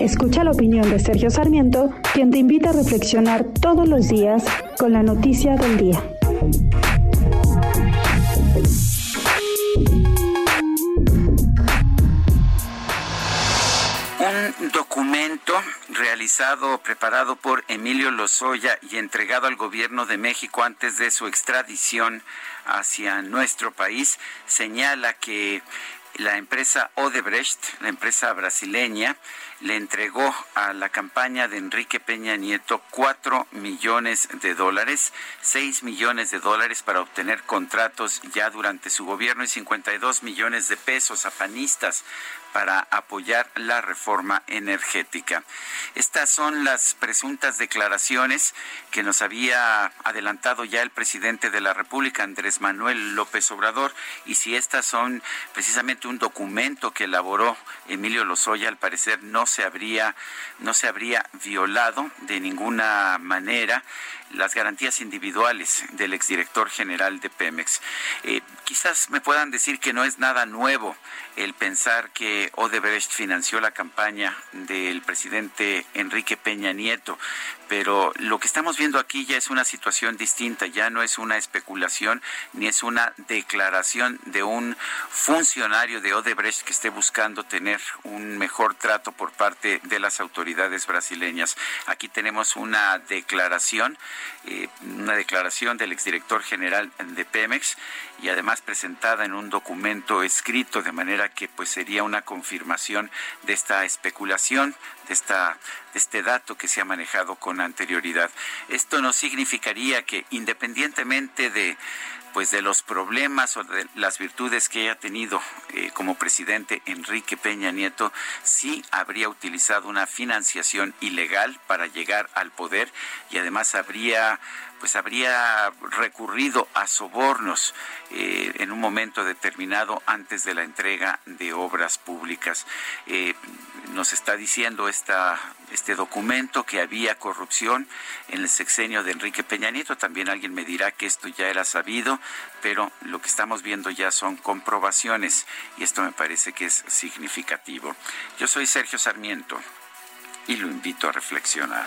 Escucha la opinión de Sergio Sarmiento, quien te invita a reflexionar todos los días con la noticia del día. Un documento realizado, preparado por Emilio Lozoya y entregado al gobierno de México antes de su extradición hacia nuestro país, señala que la empresa Odebrecht, la empresa brasileña, le entregó a la campaña de Enrique Peña Nieto cuatro millones de dólares, seis millones de dólares para obtener contratos ya durante su gobierno y 52 millones de pesos a panistas para apoyar la reforma energética. Estas son las presuntas declaraciones que nos había adelantado ya el presidente de la República, Andrés Manuel López Obrador, y si estas son precisamente un documento que elaboró Emilio Lozoya, al parecer no se habría no se habría violado de ninguna manera las garantías individuales del exdirector general de Pemex. Eh, quizás me puedan decir que no es nada nuevo el pensar que Odebrecht financió la campaña del presidente Enrique Peña Nieto, pero lo que estamos viendo aquí ya es una situación distinta, ya no es una especulación ni es una declaración de un funcionario de Odebrecht que esté buscando tener un mejor trato por parte de las autoridades brasileñas. Aquí tenemos una declaración, eh, una declaración del exdirector general de Pemex y además presentada en un documento escrito de manera que pues sería una confirmación de esta especulación, de esta de este dato que se ha manejado con anterioridad. Esto no significaría que independientemente de pues de los problemas o de las virtudes que haya tenido eh, como presidente Enrique Peña Nieto, sí habría utilizado una financiación ilegal para llegar al poder y además habría pues habría recurrido a sobornos eh, en un momento determinado antes de la entrega de obras públicas. Eh, nos está diciendo este documento que había corrupción en el sexenio de Enrique Peña Nieto. También alguien me dirá que esto ya era sabido, pero lo que estamos viendo ya son comprobaciones y esto me parece que es significativo. Yo soy Sergio Sarmiento y lo invito a reflexionar.